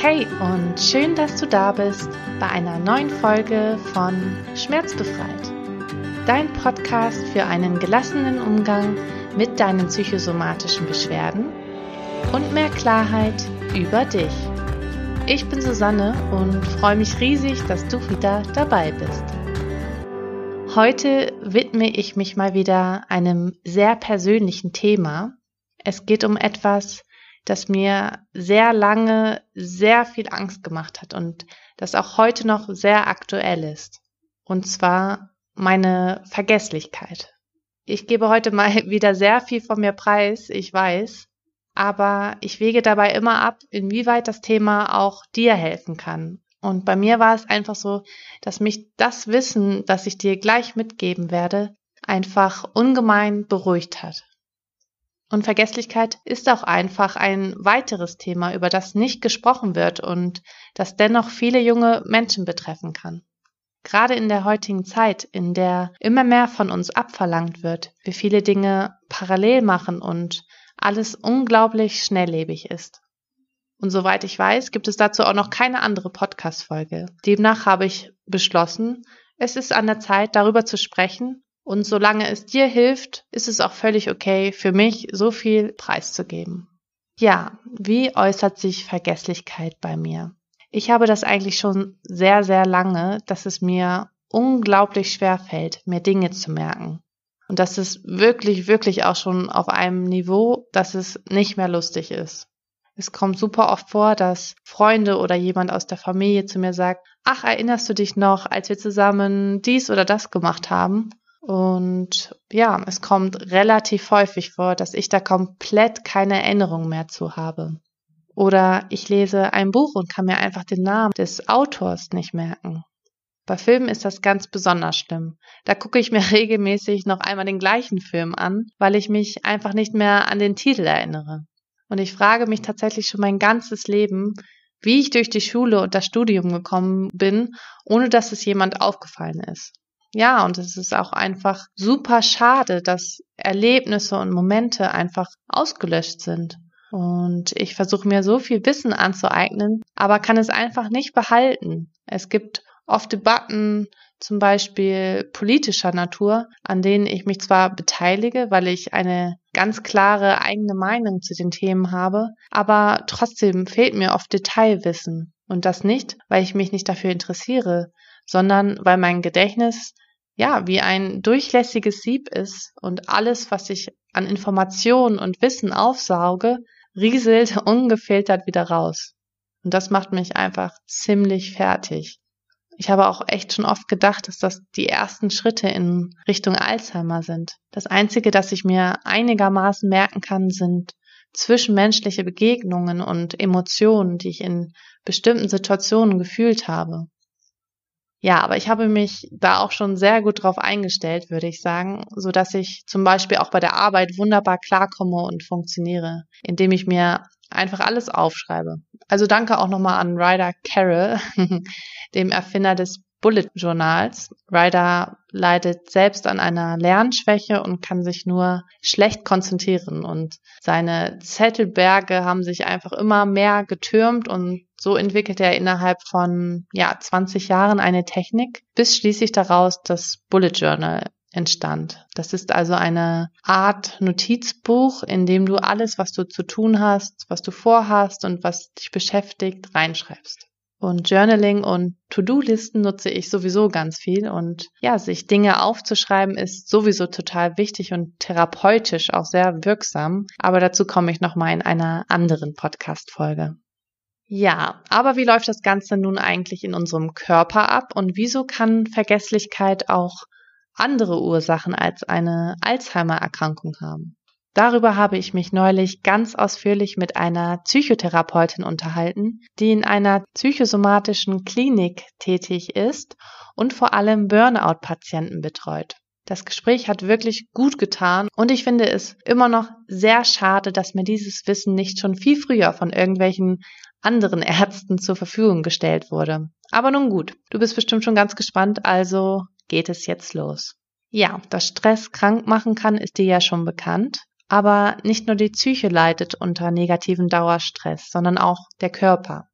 Hey und schön, dass du da bist bei einer neuen Folge von Schmerzbefreit. Dein Podcast für einen gelassenen Umgang mit deinen psychosomatischen Beschwerden und mehr Klarheit über dich. Ich bin Susanne und freue mich riesig, dass du wieder dabei bist. Heute widme ich mich mal wieder einem sehr persönlichen Thema. Es geht um etwas, das mir sehr lange sehr viel Angst gemacht hat und das auch heute noch sehr aktuell ist. Und zwar meine Vergesslichkeit. Ich gebe heute mal wieder sehr viel von mir preis, ich weiß, aber ich wege dabei immer ab, inwieweit das Thema auch dir helfen kann. Und bei mir war es einfach so, dass mich das Wissen, das ich dir gleich mitgeben werde, einfach ungemein beruhigt hat. Und Vergesslichkeit ist auch einfach ein weiteres Thema, über das nicht gesprochen wird und das dennoch viele junge Menschen betreffen kann. Gerade in der heutigen Zeit, in der immer mehr von uns abverlangt wird, wir viele Dinge parallel machen und alles unglaublich schnelllebig ist. Und soweit ich weiß, gibt es dazu auch noch keine andere Podcast-Folge. Demnach habe ich beschlossen, es ist an der Zeit, darüber zu sprechen und solange es dir hilft, ist es auch völlig okay, für mich so viel preiszugeben. Ja, wie äußert sich Vergesslichkeit bei mir? Ich habe das eigentlich schon sehr, sehr lange, dass es mir unglaublich schwer fällt, mir Dinge zu merken. Und das ist wirklich, wirklich auch schon auf einem Niveau, dass es nicht mehr lustig ist. Es kommt super oft vor, dass Freunde oder jemand aus der Familie zu mir sagt, ach, erinnerst du dich noch, als wir zusammen dies oder das gemacht haben? Und ja, es kommt relativ häufig vor, dass ich da komplett keine Erinnerung mehr zu habe. Oder ich lese ein Buch und kann mir einfach den Namen des Autors nicht merken. Bei Filmen ist das ganz besonders schlimm. Da gucke ich mir regelmäßig noch einmal den gleichen Film an, weil ich mich einfach nicht mehr an den Titel erinnere. Und ich frage mich tatsächlich schon mein ganzes Leben, wie ich durch die Schule und das Studium gekommen bin, ohne dass es jemand aufgefallen ist ja, und es ist auch einfach super schade, dass Erlebnisse und Momente einfach ausgelöscht sind. Und ich versuche mir so viel Wissen anzueignen, aber kann es einfach nicht behalten. Es gibt oft Debatten, zum Beispiel politischer Natur, an denen ich mich zwar beteilige, weil ich eine ganz klare eigene Meinung zu den Themen habe, aber trotzdem fehlt mir oft Detailwissen. Und das nicht, weil ich mich nicht dafür interessiere, sondern weil mein Gedächtnis ja wie ein durchlässiges Sieb ist und alles, was ich an Informationen und Wissen aufsauge, rieselt ungefiltert wieder raus. Und das macht mich einfach ziemlich fertig. Ich habe auch echt schon oft gedacht, dass das die ersten Schritte in Richtung Alzheimer sind. Das Einzige, das ich mir einigermaßen merken kann, sind zwischenmenschliche Begegnungen und Emotionen, die ich in bestimmten Situationen gefühlt habe. Ja, aber ich habe mich da auch schon sehr gut drauf eingestellt, würde ich sagen, so dass ich zum Beispiel auch bei der Arbeit wunderbar klarkomme und funktioniere, indem ich mir einfach alles aufschreibe. Also danke auch nochmal an Ryder Carroll, dem Erfinder des Bullet Journals. Ryder leidet selbst an einer Lernschwäche und kann sich nur schlecht konzentrieren und seine Zettelberge haben sich einfach immer mehr getürmt und so entwickelt er innerhalb von ja 20 Jahren eine Technik, bis schließlich daraus das Bullet Journal entstand. Das ist also eine Art Notizbuch, in dem du alles, was du zu tun hast, was du vorhast und was dich beschäftigt, reinschreibst. Und Journaling und To-Do-Listen nutze ich sowieso ganz viel. Und ja, sich Dinge aufzuschreiben ist sowieso total wichtig und therapeutisch auch sehr wirksam. Aber dazu komme ich nochmal in einer anderen Podcast-Folge. Ja, aber wie läuft das Ganze nun eigentlich in unserem Körper ab und wieso kann Vergesslichkeit auch andere Ursachen als eine Alzheimer-Erkrankung haben? Darüber habe ich mich neulich ganz ausführlich mit einer Psychotherapeutin unterhalten, die in einer psychosomatischen Klinik tätig ist und vor allem Burnout-Patienten betreut. Das Gespräch hat wirklich gut getan und ich finde es immer noch sehr schade, dass mir dieses Wissen nicht schon viel früher von irgendwelchen anderen Ärzten zur Verfügung gestellt wurde. Aber nun gut, du bist bestimmt schon ganz gespannt, also geht es jetzt los. Ja, dass Stress krank machen kann, ist dir ja schon bekannt. Aber nicht nur die Psyche leidet unter negativen Dauerstress, sondern auch der Körper.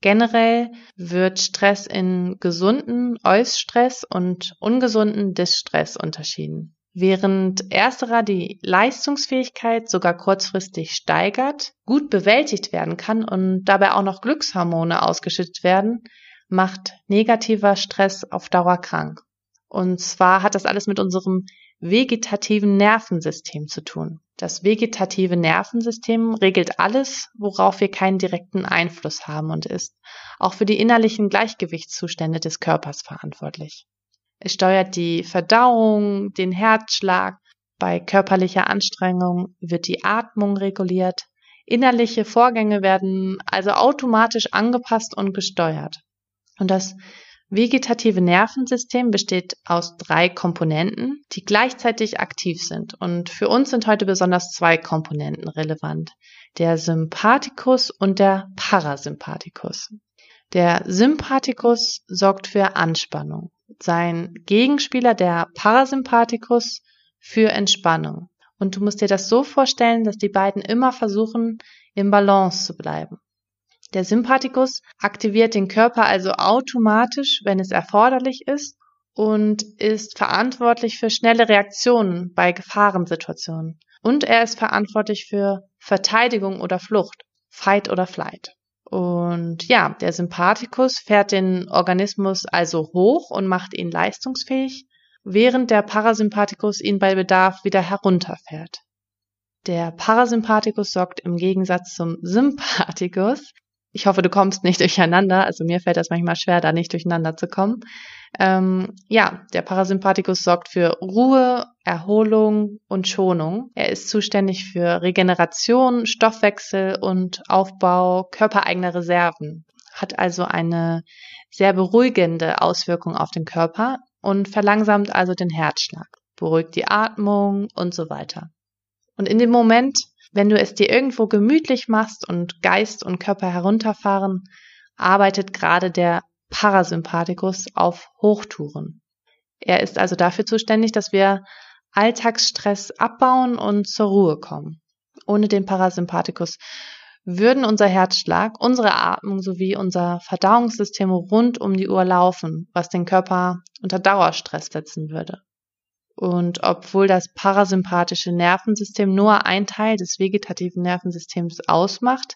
Generell wird Stress in gesunden Eusstress und ungesunden Distress unterschieden. Während ersterer die Leistungsfähigkeit sogar kurzfristig steigert, gut bewältigt werden kann und dabei auch noch Glückshormone ausgeschüttet werden, macht negativer Stress auf Dauer krank. Und zwar hat das alles mit unserem vegetativen Nervensystem zu tun. Das vegetative Nervensystem regelt alles, worauf wir keinen direkten Einfluss haben und ist auch für die innerlichen Gleichgewichtszustände des Körpers verantwortlich. Es steuert die Verdauung, den Herzschlag, bei körperlicher Anstrengung wird die Atmung reguliert, innerliche Vorgänge werden also automatisch angepasst und gesteuert. Und das vegetative Nervensystem besteht aus drei Komponenten, die gleichzeitig aktiv sind. Und für uns sind heute besonders zwei Komponenten relevant. Der Sympathikus und der Parasympathikus. Der Sympathikus sorgt für Anspannung. Sein Gegenspieler, der Parasympathikus, für Entspannung. Und du musst dir das so vorstellen, dass die beiden immer versuchen, im Balance zu bleiben. Der Sympathikus aktiviert den Körper also automatisch, wenn es erforderlich ist und ist verantwortlich für schnelle Reaktionen bei Gefahrensituationen. Und er ist verantwortlich für Verteidigung oder Flucht, Fight oder Flight. Und ja, der Sympathikus fährt den Organismus also hoch und macht ihn leistungsfähig, während der Parasympathikus ihn bei Bedarf wieder herunterfährt. Der Parasympathikus sorgt im Gegensatz zum Sympathikus ich hoffe, du kommst nicht durcheinander. Also mir fällt das manchmal schwer, da nicht durcheinander zu kommen. Ähm, ja, der Parasympathikus sorgt für Ruhe, Erholung und Schonung. Er ist zuständig für Regeneration, Stoffwechsel und Aufbau körpereigener Reserven. Hat also eine sehr beruhigende Auswirkung auf den Körper und verlangsamt also den Herzschlag, beruhigt die Atmung und so weiter. Und in dem Moment, wenn du es dir irgendwo gemütlich machst und Geist und Körper herunterfahren, arbeitet gerade der Parasympathikus auf Hochtouren. Er ist also dafür zuständig, dass wir Alltagsstress abbauen und zur Ruhe kommen. Ohne den Parasympathikus würden unser Herzschlag, unsere Atmung sowie unser Verdauungssystem rund um die Uhr laufen, was den Körper unter Dauerstress setzen würde. Und obwohl das parasympathische Nervensystem nur ein Teil des vegetativen Nervensystems ausmacht,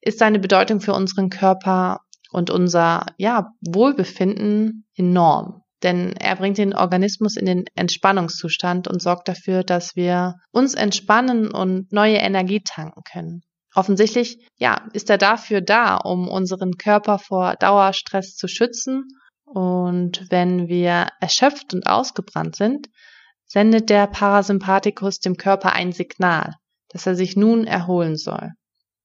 ist seine Bedeutung für unseren Körper und unser ja, Wohlbefinden enorm. Denn er bringt den Organismus in den Entspannungszustand und sorgt dafür, dass wir uns entspannen und neue Energie tanken können. Offensichtlich, ja, ist er dafür da, um unseren Körper vor Dauerstress zu schützen. Und wenn wir erschöpft und ausgebrannt sind, sendet der Parasympathikus dem Körper ein Signal, dass er sich nun erholen soll.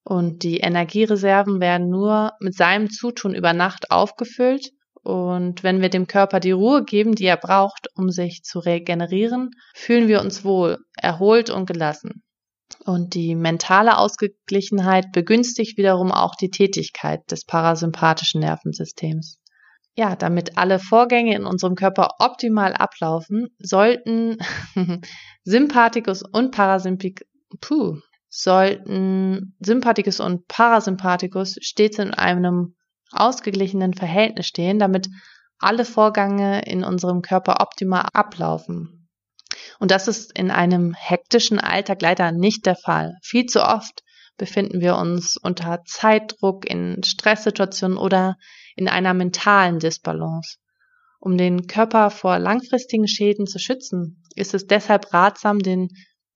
Und die Energiereserven werden nur mit seinem Zutun über Nacht aufgefüllt. Und wenn wir dem Körper die Ruhe geben, die er braucht, um sich zu regenerieren, fühlen wir uns wohl, erholt und gelassen. Und die mentale Ausgeglichenheit begünstigt wiederum auch die Tätigkeit des parasympathischen Nervensystems. Ja, damit alle Vorgänge in unserem Körper optimal ablaufen, sollten Sympathikus und Parasympik puh, sollten Sympathikus und Parasympathikus stets in einem ausgeglichenen Verhältnis stehen, damit alle Vorgänge in unserem Körper optimal ablaufen. Und das ist in einem hektischen Alltag leider nicht der Fall. Viel zu oft befinden wir uns unter Zeitdruck, in Stresssituationen oder in einer mentalen Disbalance. Um den Körper vor langfristigen Schäden zu schützen, ist es deshalb ratsam, den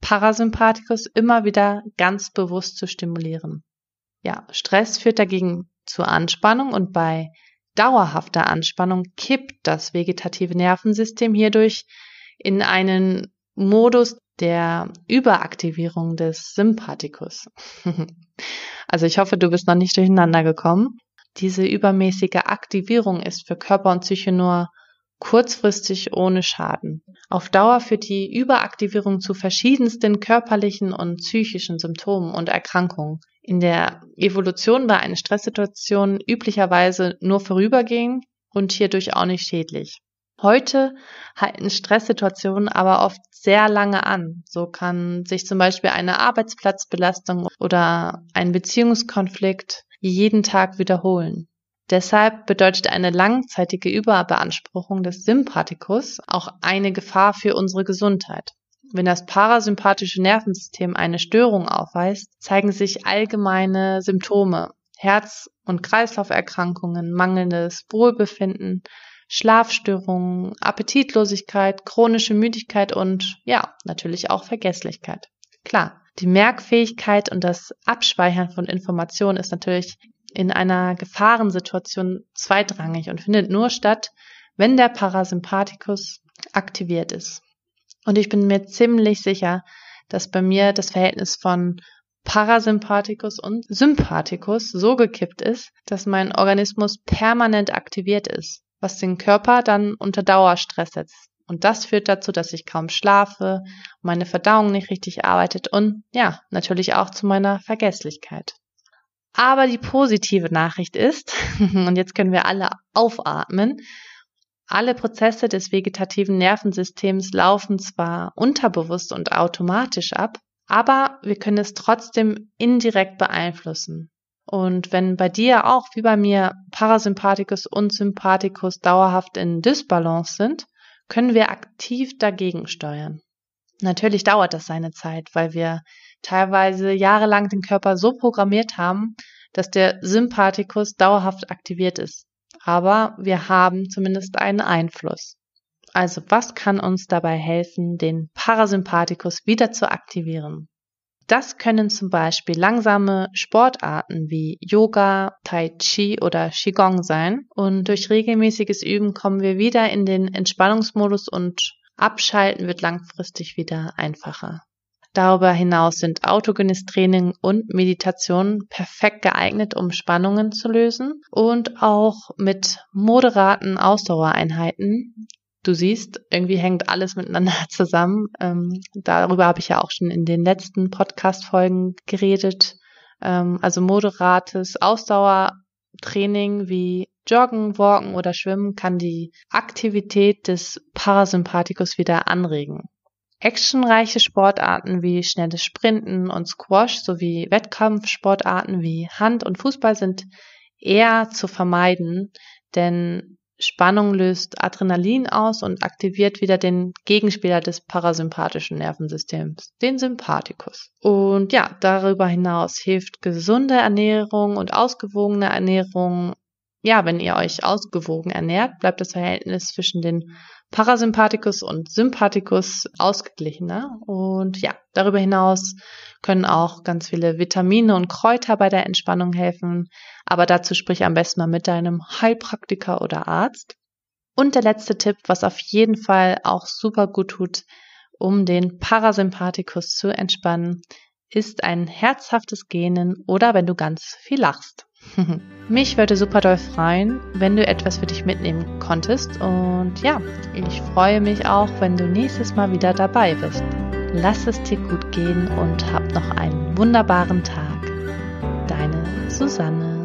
Parasympathikus immer wieder ganz bewusst zu stimulieren. Ja, Stress führt dagegen zur Anspannung und bei dauerhafter Anspannung kippt das vegetative Nervensystem hierdurch in einen Modus der Überaktivierung des Sympathikus. also ich hoffe, du bist noch nicht durcheinander gekommen. Diese übermäßige Aktivierung ist für Körper und Psyche nur kurzfristig ohne Schaden. Auf Dauer führt die Überaktivierung zu verschiedensten körperlichen und psychischen Symptomen und Erkrankungen. In der Evolution war eine Stresssituation üblicherweise nur vorübergehend und hierdurch auch nicht schädlich. Heute halten Stresssituationen aber oft sehr lange an. So kann sich zum Beispiel eine Arbeitsplatzbelastung oder ein Beziehungskonflikt jeden Tag wiederholen. Deshalb bedeutet eine langzeitige Überbeanspruchung des Sympathikus auch eine Gefahr für unsere Gesundheit. Wenn das parasympathische Nervensystem eine Störung aufweist, zeigen sich allgemeine Symptome, Herz- und Kreislauferkrankungen, mangelndes Wohlbefinden, Schlafstörungen, Appetitlosigkeit, chronische Müdigkeit und ja, natürlich auch Vergesslichkeit. Klar, die Merkfähigkeit und das Abspeichern von Informationen ist natürlich in einer Gefahrensituation zweitrangig und findet nur statt, wenn der Parasympathikus aktiviert ist. Und ich bin mir ziemlich sicher, dass bei mir das Verhältnis von Parasympathikus und Sympathikus so gekippt ist, dass mein Organismus permanent aktiviert ist, was den Körper dann unter Dauerstress setzt. Und das führt dazu, dass ich kaum schlafe, meine Verdauung nicht richtig arbeitet und ja, natürlich auch zu meiner Vergesslichkeit. Aber die positive Nachricht ist, und jetzt können wir alle aufatmen, alle Prozesse des vegetativen Nervensystems laufen zwar unterbewusst und automatisch ab, aber wir können es trotzdem indirekt beeinflussen. Und wenn bei dir auch wie bei mir Parasympathikus und Sympathikus dauerhaft in Dysbalance sind, können wir aktiv dagegen steuern. Natürlich dauert das seine Zeit, weil wir teilweise jahrelang den Körper so programmiert haben, dass der Sympathikus dauerhaft aktiviert ist aber wir haben zumindest einen Einfluss. Also was kann uns dabei helfen, den Parasympathikus wieder zu aktivieren? Das können zum Beispiel langsame Sportarten wie Yoga, Tai Chi oder Qigong sein. Und durch regelmäßiges Üben kommen wir wieder in den Entspannungsmodus und Abschalten wird langfristig wieder einfacher. Darüber hinaus sind autogenes Training und Meditation perfekt geeignet, um Spannungen zu lösen und auch mit moderaten Ausdauereinheiten. Du siehst, irgendwie hängt alles miteinander zusammen. Ähm, darüber habe ich ja auch schon in den letzten Podcast-Folgen geredet. Ähm, also moderates Ausdauertraining wie Joggen, Walken oder Schwimmen kann die Aktivität des Parasympathikus wieder anregen. Actionreiche Sportarten wie schnelles Sprinten und Squash sowie Wettkampfsportarten wie Hand und Fußball sind eher zu vermeiden, denn Spannung löst Adrenalin aus und aktiviert wieder den Gegenspieler des parasympathischen Nervensystems, den Sympathikus. Und ja, darüber hinaus hilft gesunde Ernährung und ausgewogene Ernährung. Ja, wenn ihr euch ausgewogen ernährt, bleibt das Verhältnis zwischen den Parasympathikus und Sympathikus ausgeglichener. Und ja, darüber hinaus können auch ganz viele Vitamine und Kräuter bei der Entspannung helfen. Aber dazu sprich am besten mal mit deinem Heilpraktiker oder Arzt. Und der letzte Tipp, was auf jeden Fall auch super gut tut, um den Parasympathikus zu entspannen, ist ein herzhaftes Gähnen oder wenn du ganz viel lachst. Mich würde super doll freuen, wenn du etwas für dich mitnehmen konntest. Und ja, ich freue mich auch, wenn du nächstes Mal wieder dabei bist. Lass es dir gut gehen und hab noch einen wunderbaren Tag. Deine Susanne.